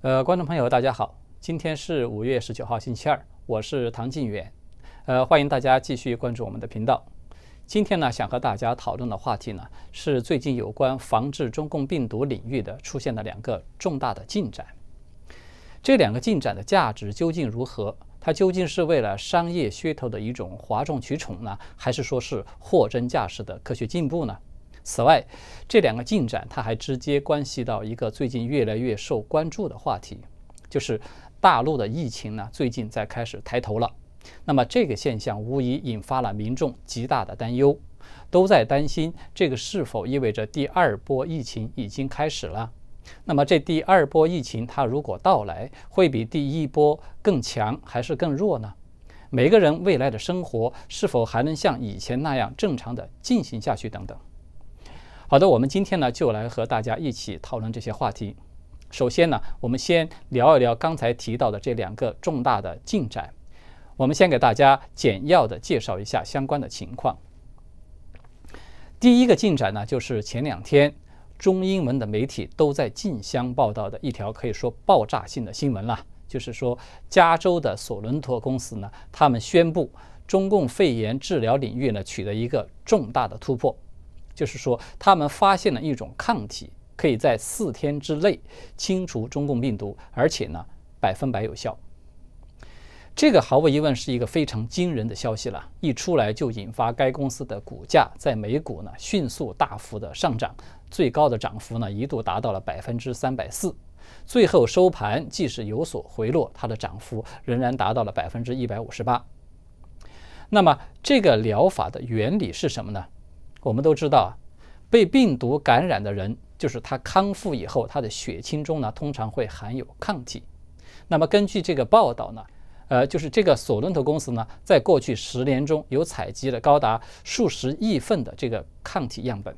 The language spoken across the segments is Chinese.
呃，观众朋友，大家好，今天是五月十九号，星期二，我是唐晋远，呃，欢迎大家继续关注我们的频道。今天呢，想和大家讨论的话题呢，是最近有关防治中共病毒领域的出现的两个重大的进展。这两个进展的价值究竟如何？它究竟是为了商业噱头的一种哗众取宠呢，还是说是货真价实的科学进步呢？此外，这两个进展它还直接关系到一个最近越来越受关注的话题，就是大陆的疫情呢最近在开始抬头了。那么这个现象无疑引发了民众极大的担忧，都在担心这个是否意味着第二波疫情已经开始了。那么这第二波疫情它如果到来，会比第一波更强还是更弱呢？每个人未来的生活是否还能像以前那样正常的进行下去等等。好的，我们今天呢就来和大家一起讨论这些话题。首先呢，我们先聊一聊刚才提到的这两个重大的进展。我们先给大家简要的介绍一下相关的情况。第一个进展呢，就是前两天中英文的媒体都在竞相报道的一条可以说爆炸性的新闻了，就是说加州的索伦托公司呢，他们宣布中共肺炎治疗领域呢取得一个重大的突破。就是说，他们发现了一种抗体，可以在四天之内清除中共病毒，而且呢，百分百有效。这个毫无疑问是一个非常惊人的消息了，一出来就引发该公司的股价在美股呢迅速大幅的上涨，最高的涨幅呢一度达到了百分之三百四，最后收盘即使有所回落，它的涨幅仍然达到了百分之一百五十八。那么这个疗法的原理是什么呢？我们都知道啊，被病毒感染的人，就是他康复以后，他的血清中呢通常会含有抗体。那么根据这个报道呢，呃，就是这个索伦特公司呢，在过去十年中有采集了高达数十亿份的这个抗体样本。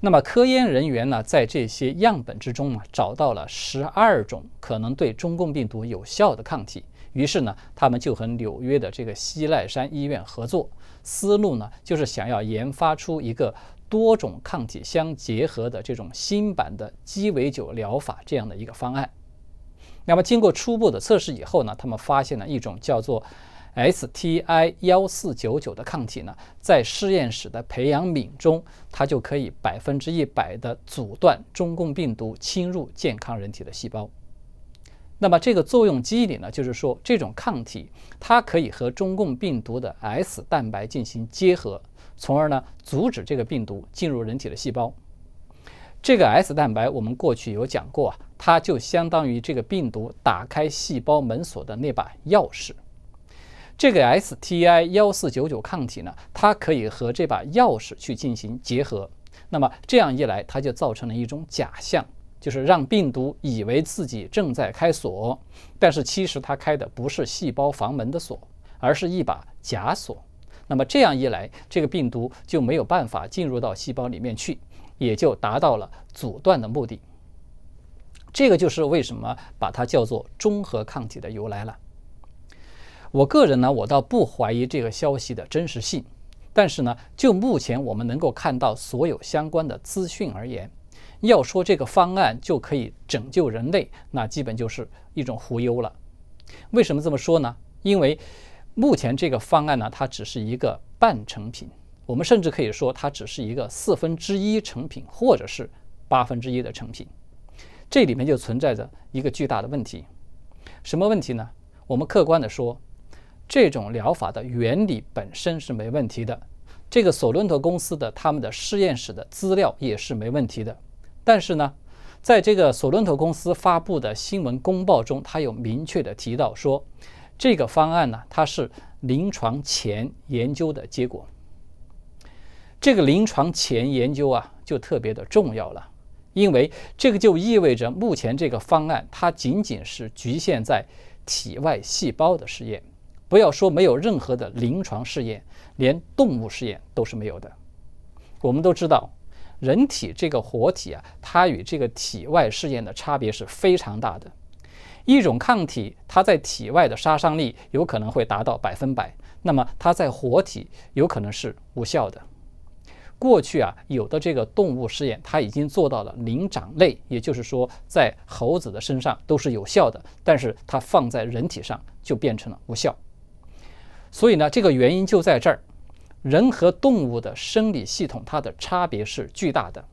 那么科研人员呢，在这些样本之中呢，找到了十二种可能对中共病毒有效的抗体。于是呢，他们就和纽约的这个西奈山医院合作，思路呢就是想要研发出一个多种抗体相结合的这种新版的鸡尾酒疗法这样的一个方案。那么经过初步的测试以后呢，他们发现了一种叫做 STI 幺四九九的抗体呢，在实验室的培养皿中，它就可以百分之一百的阻断中共病毒侵入健康人体的细胞。那么这个作用机理呢，就是说这种抗体它可以和中共病毒的 S 蛋白进行结合，从而呢阻止这个病毒进入人体的细胞。这个 S 蛋白我们过去有讲过啊，它就相当于这个病毒打开细胞门锁的那把钥匙。这个 STI 幺四九九抗体呢，它可以和这把钥匙去进行结合。那么这样一来，它就造成了一种假象。就是让病毒以为自己正在开锁，但是其实它开的不是细胞房门的锁，而是一把假锁。那么这样一来，这个病毒就没有办法进入到细胞里面去，也就达到了阻断的目的。这个就是为什么把它叫做中和抗体的由来了。我个人呢，我倒不怀疑这个消息的真实性，但是呢，就目前我们能够看到所有相关的资讯而言。要说这个方案就可以拯救人类，那基本就是一种忽悠了。为什么这么说呢？因为目前这个方案呢，它只是一个半成品，我们甚至可以说它只是一个四分之一成品，或者是八分之一的成品。这里面就存在着一个巨大的问题。什么问题呢？我们客观的说，这种疗法的原理本身是没问题的，这个索伦特公司的他们的实验室的资料也是没问题的。但是呢，在这个索伦特公司发布的新闻公报中，他有明确的提到说，这个方案呢，它是临床前研究的结果。这个临床前研究啊，就特别的重要了，因为这个就意味着目前这个方案它仅仅是局限在体外细胞的试验，不要说没有任何的临床试验，连动物试验都是没有的。我们都知道。人体这个活体啊，它与这个体外试验的差别是非常大的。一种抗体，它在体外的杀伤力有可能会达到百分百，那么它在活体有可能是无效的。过去啊，有的这个动物试验，它已经做到了灵长类，也就是说，在猴子的身上都是有效的，但是它放在人体上就变成了无效。所以呢，这个原因就在这儿，人和动物的生理系统它的差别是巨大的。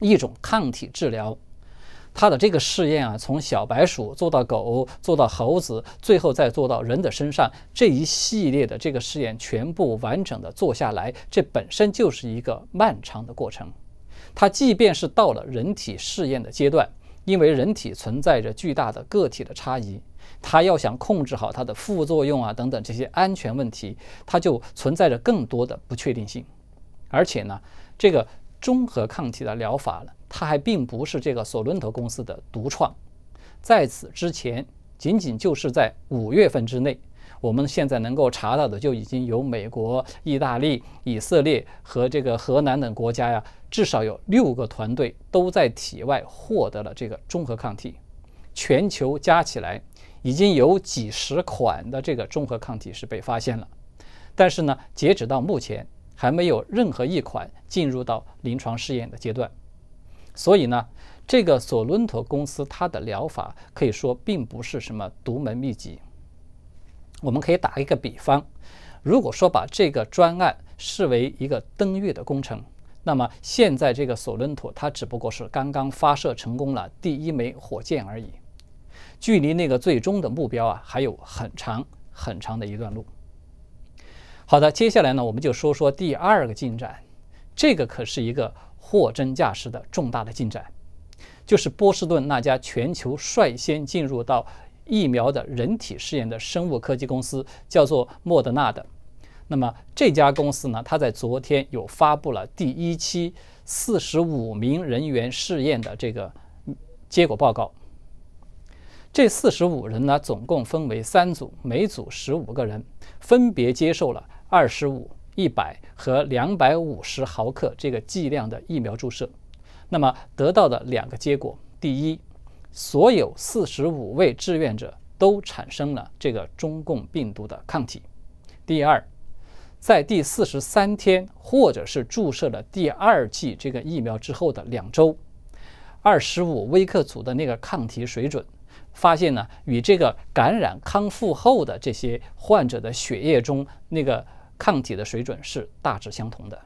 一种抗体治疗，它的这个试验啊，从小白鼠做到狗，做到猴子，最后再做到人的身上，这一系列的这个试验全部完整的做下来，这本身就是一个漫长的过程。它即便是到了人体试验的阶段，因为人体存在着巨大的个体的差异。它要想控制好它的副作用啊等等这些安全问题，它就存在着更多的不确定性。而且呢，这个中和抗体的疗法呢，它还并不是这个索伦特公司的独创。在此之前，仅仅就是在五月份之内，我们现在能够查到的就已经有美国、意大利、以色列和这个荷兰等国家呀，至少有六个团队都在体外获得了这个中和抗体。全球加起来。已经有几十款的这个中和抗体是被发现了，但是呢，截止到目前还没有任何一款进入到临床试验的阶段。所以呢，这个索伦托公司它的疗法可以说并不是什么独门秘籍。我们可以打一个比方，如果说把这个专案视为一个登月的工程，那么现在这个索伦托它只不过是刚刚发射成功了第一枚火箭而已。距离那个最终的目标啊，还有很长很长的一段路。好的，接下来呢，我们就说说第二个进展，这个可是一个货真价实的重大的进展，就是波士顿那家全球率先进入到疫苗的人体试验的生物科技公司，叫做莫德纳的。那么这家公司呢，它在昨天有发布了第一期四十五名人员试验的这个结果报告。这四十五人呢，总共分为三组，每组十五个人，分别接受了二十五、一百和两百五十毫克这个剂量的疫苗注射。那么得到的两个结果：第一，所有四十五位志愿者都产生了这个中共病毒的抗体；第二，在第四十三天或者是注射了第二剂这个疫苗之后的两周，二十五微克组的那个抗体水准。发现呢，与这个感染康复后的这些患者的血液中那个抗体的水准是大致相同的。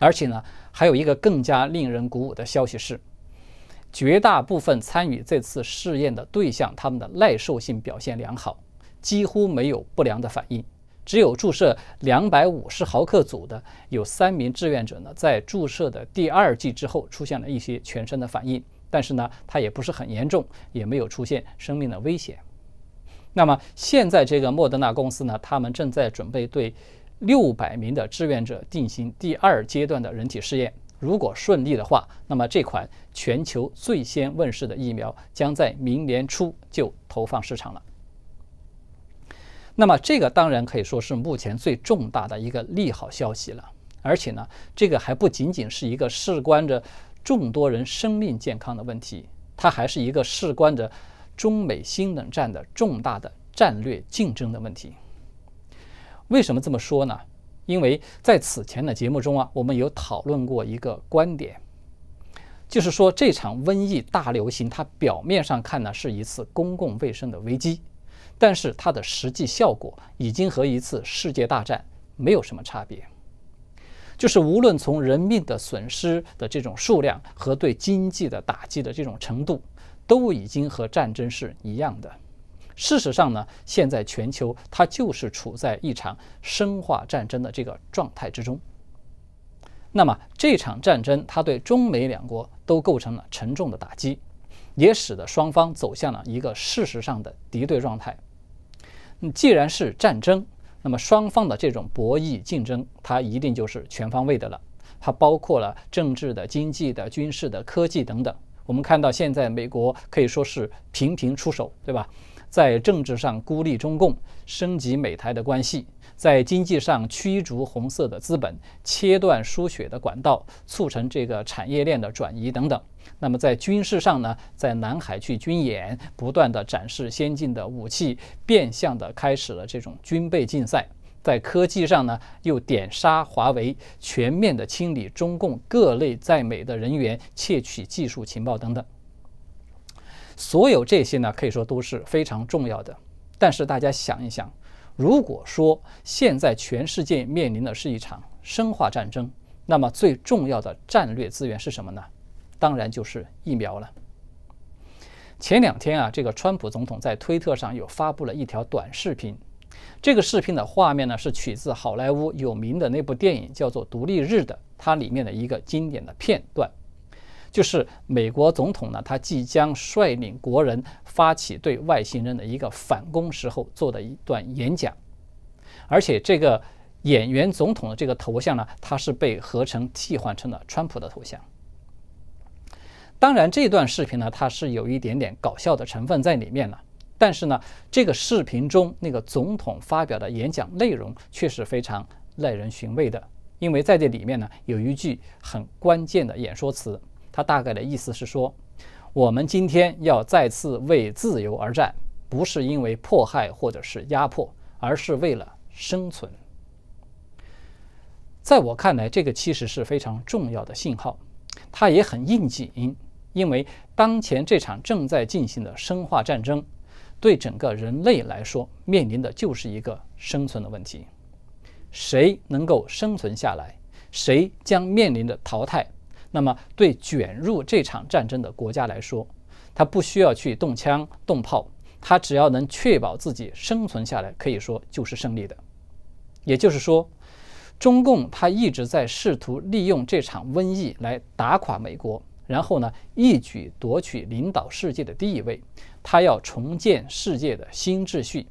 而且呢，还有一个更加令人鼓舞的消息是，绝大部分参与这次试验的对象，他们的耐受性表现良好，几乎没有不良的反应。只有注射两百五十毫克组的有三名志愿者呢，在注射的第二剂之后出现了一些全身的反应。但是呢，它也不是很严重，也没有出现生命的危险。那么现在这个莫德纳公司呢，他们正在准备对六百名的志愿者进行第二阶段的人体试验。如果顺利的话，那么这款全球最先问世的疫苗将在明年初就投放市场了。那么这个当然可以说是目前最重大的一个利好消息了。而且呢，这个还不仅仅是一个事关着。众多人生命健康的问题，它还是一个事关着中美新冷战的重大的战略竞争的问题。为什么这么说呢？因为在此前的节目中啊，我们有讨论过一个观点，就是说这场瘟疫大流行，它表面上看呢是一次公共卫生的危机，但是它的实际效果已经和一次世界大战没有什么差别。就是无论从人命的损失的这种数量和对经济的打击的这种程度，都已经和战争是一样的。事实上呢，现在全球它就是处在一场生化战争的这个状态之中。那么这场战争它对中美两国都构成了沉重的打击，也使得双方走向了一个事实上的敌对状态。既然是战争。那么双方的这种博弈竞争，它一定就是全方位的了，它包括了政治的、经济的、军事的、科技等等。我们看到现在美国可以说是频频出手，对吧？在政治上孤立中共，升级美台的关系；在经济上驱逐红色的资本，切断输血的管道，促成这个产业链的转移等等。那么在军事上呢，在南海去军演，不断的展示先进的武器，变相的开始了这种军备竞赛。在科技上呢，又点杀华为，全面的清理中共各类在美的人员，窃取技术情报等等。所有这些呢，可以说都是非常重要的。但是大家想一想，如果说现在全世界面临的是一场生化战争，那么最重要的战略资源是什么呢？当然就是疫苗了。前两天啊，这个川普总统在推特上有发布了一条短视频。这个视频的画面呢，是取自好莱坞有名的那部电影，叫做《独立日》的，它里面的一个经典的片段，就是美国总统呢，他即将率领国人发起对外星人的一个反攻时候做的一段演讲，而且这个演员总统的这个头像呢，它是被合成替换成了川普的头像。当然，这段视频呢，它是有一点点搞笑的成分在里面了。但是呢，这个视频中那个总统发表的演讲内容却是非常耐人寻味的，因为在这里面呢有一句很关键的演说词，他大概的意思是说，我们今天要再次为自由而战，不是因为迫害或者是压迫，而是为了生存。在我看来，这个其实是非常重要的信号，它也很应景，因为当前这场正在进行的生化战争。对整个人类来说，面临的就是一个生存的问题：谁能够生存下来，谁将面临着淘汰。那么，对卷入这场战争的国家来说，他不需要去动枪动炮，他只要能确保自己生存下来，可以说就是胜利的。也就是说，中共他一直在试图利用这场瘟疫来打垮美国。然后呢，一举夺取领导世界的地位。他要重建世界的新秩序，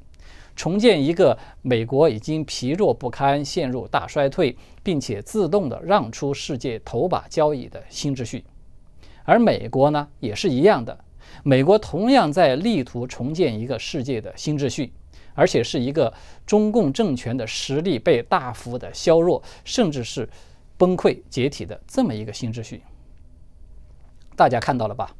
重建一个美国已经疲弱不堪、陷入大衰退，并且自动的让出世界头把交椅的新秩序。而美国呢，也是一样的。美国同样在力图重建一个世界的新秩序，而且是一个中共政权的实力被大幅的削弱，甚至是崩溃解体的这么一个新秩序。大家看到了吧？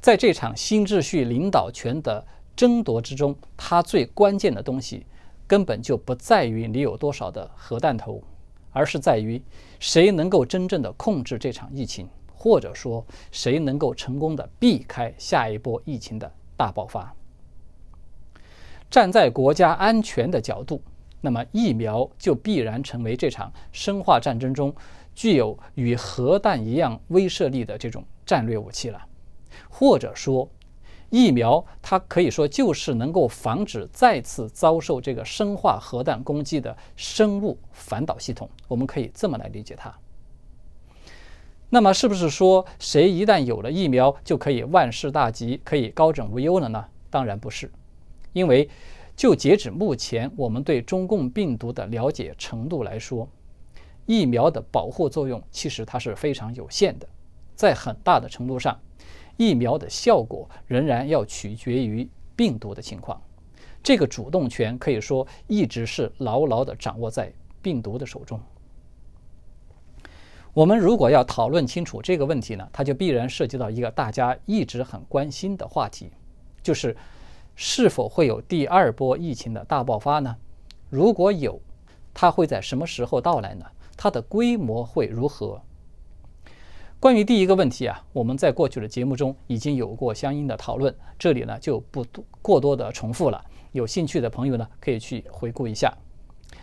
在这场新秩序领导权的争夺之中，它最关键的东西根本就不在于你有多少的核弹头，而是在于谁能够真正的控制这场疫情，或者说谁能够成功的避开下一波疫情的大爆发。站在国家安全的角度，那么疫苗就必然成为这场生化战争中具有与核弹一样威慑力的这种。战略武器了，或者说，疫苗它可以说就是能够防止再次遭受这个生化核弹攻击的生物反导系统。我们可以这么来理解它。那么，是不是说谁一旦有了疫苗就可以万事大吉，可以高枕无忧了呢？当然不是，因为就截止目前我们对中共病毒的了解程度来说，疫苗的保护作用其实它是非常有限的。在很大的程度上，疫苗的效果仍然要取决于病毒的情况。这个主动权可以说一直是牢牢地掌握在病毒的手中。我们如果要讨论清楚这个问题呢，它就必然涉及到一个大家一直很关心的话题，就是是否会有第二波疫情的大爆发呢？如果有，它会在什么时候到来呢？它的规模会如何？关于第一个问题啊，我们在过去的节目中已经有过相应的讨论，这里呢就不过多的重复了。有兴趣的朋友呢，可以去回顾一下。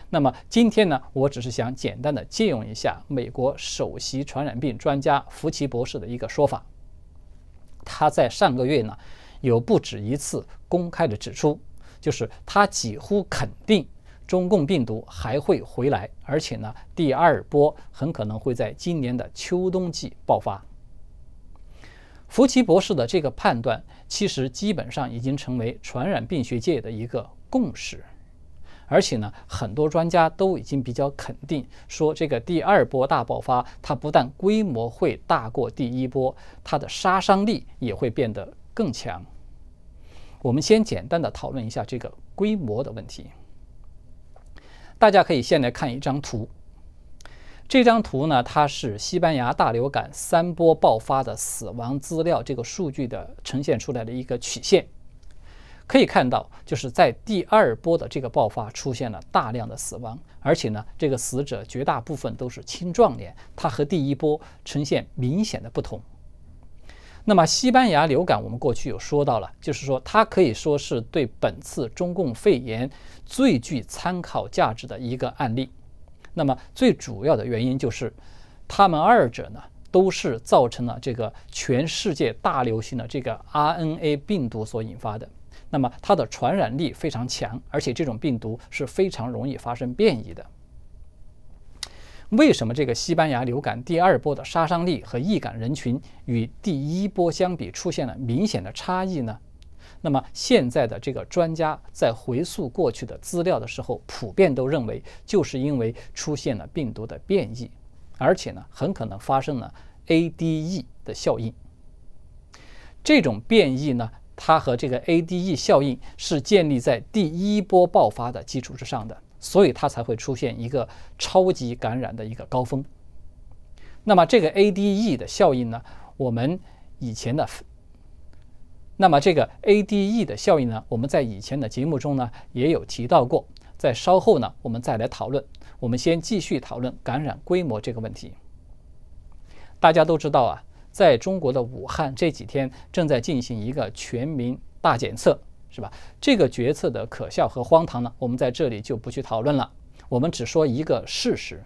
那么今天呢，我只是想简单的借用一下美国首席传染病专家福奇博士的一个说法。他在上个月呢，有不止一次公开的指出，就是他几乎肯定。中共病毒还会回来，而且呢，第二波很可能会在今年的秋冬季爆发。福奇博士的这个判断，其实基本上已经成为传染病学界的一个共识，而且呢，很多专家都已经比较肯定，说这个第二波大爆发，它不但规模会大过第一波，它的杀伤力也会变得更强。我们先简单的讨论一下这个规模的问题。大家可以先来看一张图。这张图呢，它是西班牙大流感三波爆发的死亡资料这个数据的呈现出来的一个曲线。可以看到，就是在第二波的这个爆发出现了大量的死亡，而且呢，这个死者绝大部分都是青壮年，它和第一波呈现明显的不同。那么，西班牙流感我们过去有说到了，就是说它可以说是对本次中共肺炎最具参考价值的一个案例。那么，最主要的原因就是，他们二者呢都是造成了这个全世界大流行的这个 RNA 病毒所引发的。那么它的传染力非常强，而且这种病毒是非常容易发生变异的。为什么这个西班牙流感第二波的杀伤力和易感人群与第一波相比出现了明显的差异呢？那么现在的这个专家在回溯过去的资料的时候，普遍都认为就是因为出现了病毒的变异，而且呢很可能发生了 ADE 的效应。这种变异呢？它和这个 ADE 效应是建立在第一波爆发的基础之上的，所以它才会出现一个超级感染的一个高峰。那么这个 ADE 的效应呢，我们以前的，那么这个 ADE 的效应呢，我们在以前的节目中呢也有提到过，在稍后呢我们再来讨论。我们先继续讨论感染规模这个问题。大家都知道啊。在中国的武汉这几天正在进行一个全民大检测，是吧？这个决策的可笑和荒唐呢，我们在这里就不去讨论了。我们只说一个事实，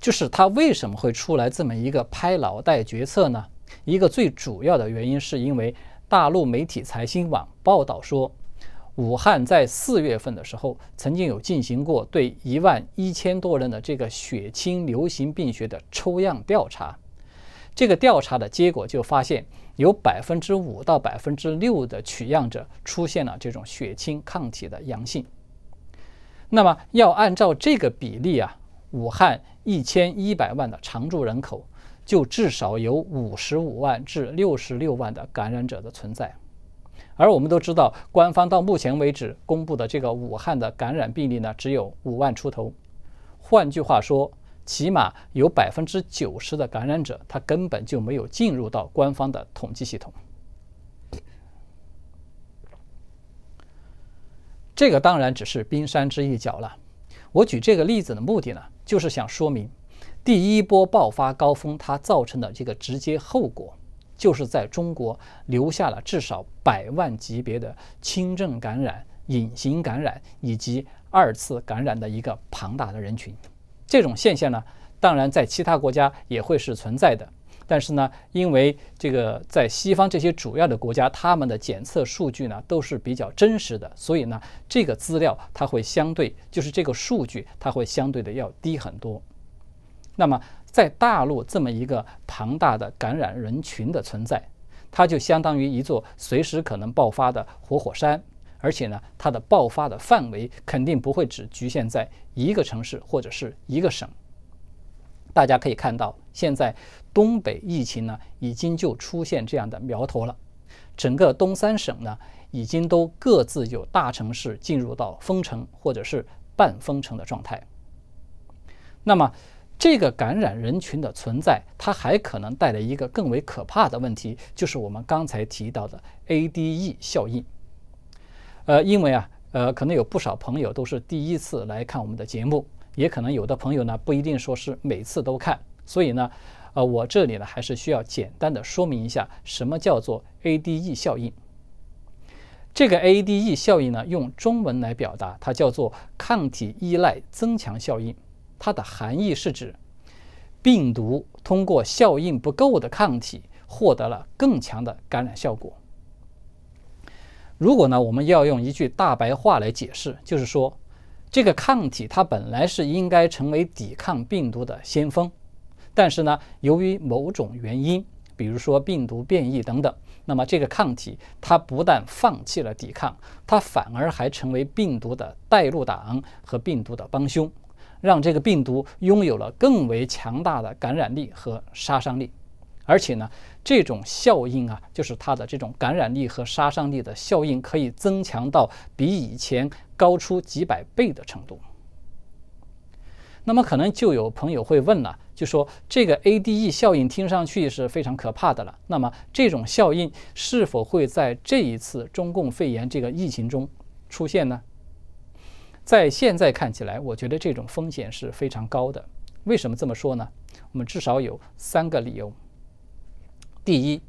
就是他为什么会出来这么一个拍脑袋决策呢？一个最主要的原因是因为大陆媒体财新网报道说，武汉在四月份的时候曾经有进行过对一万一千多人的这个血清流行病学的抽样调查。这个调查的结果就发现，有百分之五到百分之六的取样者出现了这种血清抗体的阳性。那么，要按照这个比例啊，武汉一千一百万的常住人口，就至少有五十五万至六十六万的感染者的存在。而我们都知道，官方到目前为止公布的这个武汉的感染病例呢，只有五万出头。换句话说，起码有百分之九十的感染者，他根本就没有进入到官方的统计系统。这个当然只是冰山之一角了。我举这个例子的目的呢，就是想说明，第一波爆发高峰它造成的这个直接后果，就是在中国留下了至少百万级别的轻症感染、隐形感染以及二次感染的一个庞大的人群。这种现象呢，当然在其他国家也会是存在的，但是呢，因为这个在西方这些主要的国家，他们的检测数据呢都是比较真实的，所以呢，这个资料它会相对，就是这个数据它会相对的要低很多。那么在大陆这么一个庞大的感染人群的存在，它就相当于一座随时可能爆发的活火山。而且呢，它的爆发的范围肯定不会只局限在一个城市或者是一个省。大家可以看到，现在东北疫情呢，已经就出现这样的苗头了。整个东三省呢，已经都各自有大城市进入到封城或者是半封城的状态。那么，这个感染人群的存在，它还可能带来一个更为可怕的问题，就是我们刚才提到的 ADE 效应。呃，因为啊，呃，可能有不少朋友都是第一次来看我们的节目，也可能有的朋友呢不一定说是每次都看，所以呢，呃，我这里呢还是需要简单的说明一下什么叫做 ADE 效应。这个 ADE 效应呢，用中文来表达，它叫做抗体依赖增强效应。它的含义是指病毒通过效应不够的抗体获得了更强的感染效果。如果呢，我们要用一句大白话来解释，就是说，这个抗体它本来是应该成为抵抗病毒的先锋，但是呢，由于某种原因，比如说病毒变异等等，那么这个抗体它不但放弃了抵抗，它反而还成为病毒的带路党和病毒的帮凶，让这个病毒拥有了更为强大的感染力和杀伤力。而且呢，这种效应啊，就是它的这种感染力和杀伤力的效应，可以增强到比以前高出几百倍的程度。那么可能就有朋友会问了，就说这个 ADE 效应听上去是非常可怕的了。那么这种效应是否会在这一次中共肺炎这个疫情中出现呢？在现在看起来，我觉得这种风险是非常高的。为什么这么说呢？我们至少有三个理由。第一，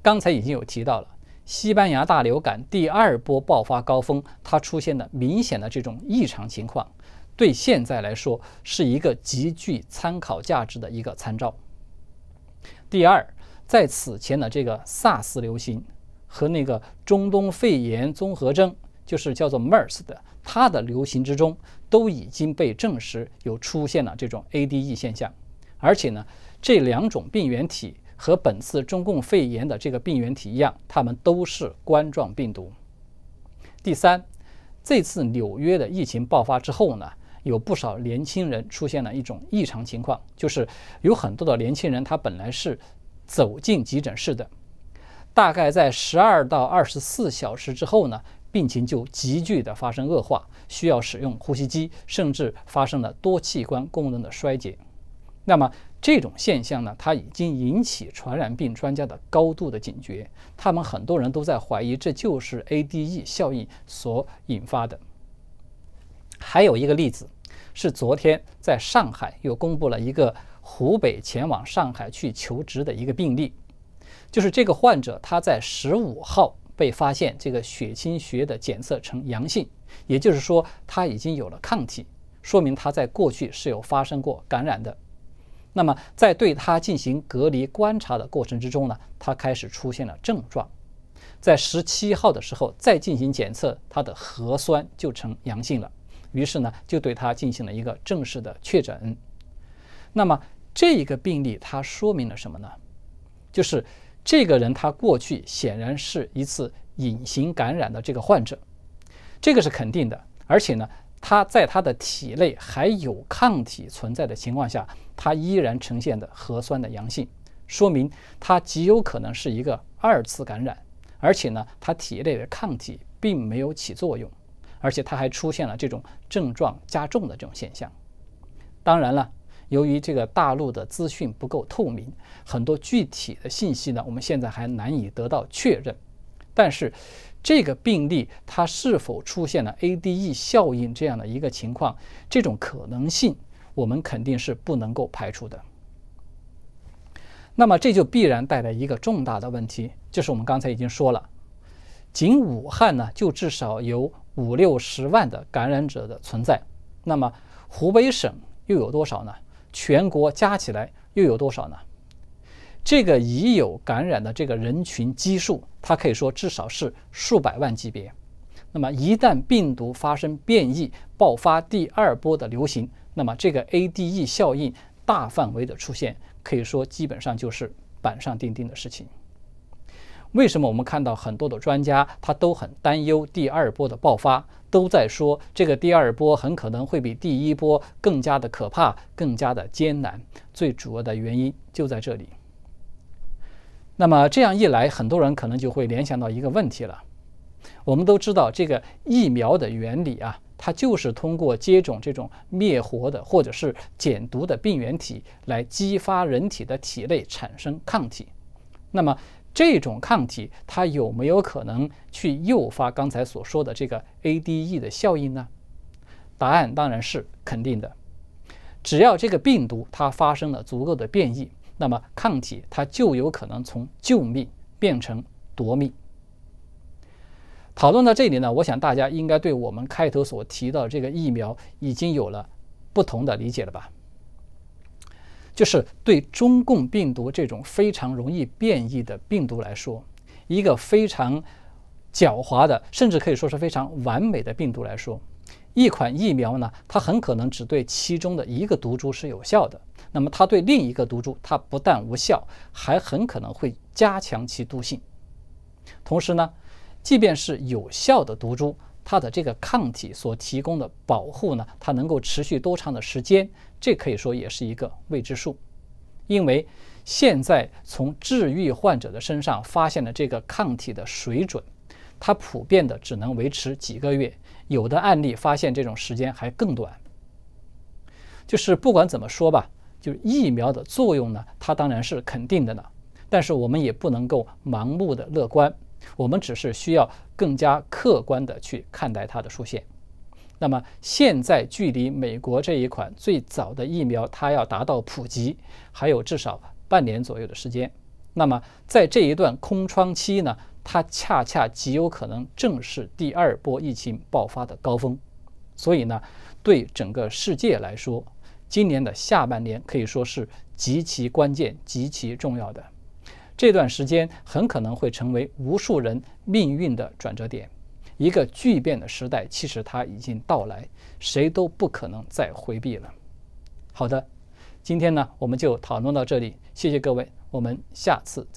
刚才已经有提到了，西班牙大流感第二波爆发高峰，它出现了明显的这种异常情况。对现在来说是一个极具参考价值的一个参照。第二，在此前的这个 SARS 流行和那个中东肺炎综合征，就是叫做 MERS 的，它的流行之中都已经被证实有出现了这种 ADE 现象，而且呢，这两种病原体和本次中共肺炎的这个病原体一样，它们都是冠状病毒。第三，这次纽约的疫情爆发之后呢？有不少年轻人出现了一种异常情况，就是有很多的年轻人他本来是走进急诊室的，大概在十二到二十四小时之后呢，病情就急剧的发生恶化，需要使用呼吸机，甚至发生了多器官功能的衰竭。那么这种现象呢，它已经引起传染病专家的高度的警觉，他们很多人都在怀疑这就是 ADE 效应所引发的。还有一个例子。是昨天在上海又公布了一个湖北前往上海去求职的一个病例，就是这个患者他在十五号被发现这个血清学的检测呈阳性，也就是说他已经有了抗体，说明他在过去是有发生过感染的。那么在对他进行隔离观察的过程之中呢，他开始出现了症状，在十七号的时候再进行检测，他的核酸就呈阳性了。于是呢，就对他进行了一个正式的确诊。那么这个病例它说明了什么呢？就是这个人他过去显然是一次隐形感染的这个患者，这个是肯定的。而且呢，他在他的体内还有抗体存在的情况下，他依然呈现的核酸的阳性，说明他极有可能是一个二次感染。而且呢，他体内的抗体并没有起作用。而且他还出现了这种症状加重的这种现象。当然了，由于这个大陆的资讯不够透明，很多具体的信息呢，我们现在还难以得到确认。但是，这个病例它是否出现了 ADE 效应这样的一个情况，这种可能性我们肯定是不能够排除的。那么，这就必然带来一个重大的问题，就是我们刚才已经说了，仅武汉呢，就至少有。五六十万的感染者的存在，那么湖北省又有多少呢？全国加起来又有多少呢？这个已有感染的这个人群基数，它可以说至少是数百万级别。那么一旦病毒发生变异，爆发第二波的流行，那么这个 ADE 效应大范围的出现，可以说基本上就是板上钉钉的事情。为什么我们看到很多的专家他都很担忧第二波的爆发，都在说这个第二波很可能会比第一波更加的可怕、更加的艰难。最主要的原因就在这里。那么这样一来，很多人可能就会联想到一个问题了。我们都知道这个疫苗的原理啊，它就是通过接种这种灭活的或者是减毒的病原体来激发人体的体内产生抗体。那么这种抗体它有没有可能去诱发刚才所说的这个 ADE 的效应呢？答案当然是肯定的。只要这个病毒它发生了足够的变异，那么抗体它就有可能从救命变成夺命。讨论到这里呢，我想大家应该对我们开头所提到这个疫苗已经有了不同的理解了吧？就是对中共病毒这种非常容易变异的病毒来说，一个非常狡猾的，甚至可以说是非常完美的病毒来说，一款疫苗呢，它很可能只对其中的一个毒株是有效的。那么它对另一个毒株，它不但无效，还很可能会加强其毒性。同时呢，即便是有效的毒株，它的这个抗体所提供的保护呢，它能够持续多长的时间？这可以说也是一个未知数，因为现在从治愈患者的身上发现的这个抗体的水准，它普遍的只能维持几个月，有的案例发现这种时间还更短。就是不管怎么说吧，就是疫苗的作用呢，它当然是肯定的呢。但是我们也不能够盲目的乐观，我们只是需要更加客观的去看待它的出现。那么现在距离美国这一款最早的疫苗它要达到普及，还有至少半年左右的时间。那么在这一段空窗期呢，它恰恰极有可能正是第二波疫情爆发的高峰。所以呢，对整个世界来说，今年的下半年可以说是极其关键、极其重要的。这段时间很可能会成为无数人命运的转折点。一个巨变的时代，其实它已经到来，谁都不可能再回避了。好的，今天呢，我们就讨论到这里，谢谢各位，我们下次。